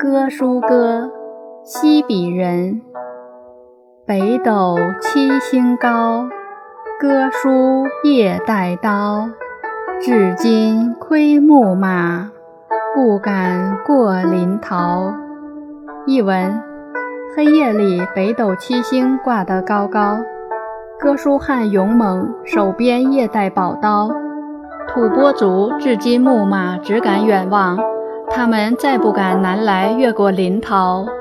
歌书歌，西鄙人。北斗七星高，歌书夜带刀。至今窥牧马，不敢过临洮。译文：黑夜里，北斗七星挂得高高。哥舒翰勇猛，手边夜带宝刀。吐蕃族至今牧马只敢远望，他们再不敢南来越过临洮。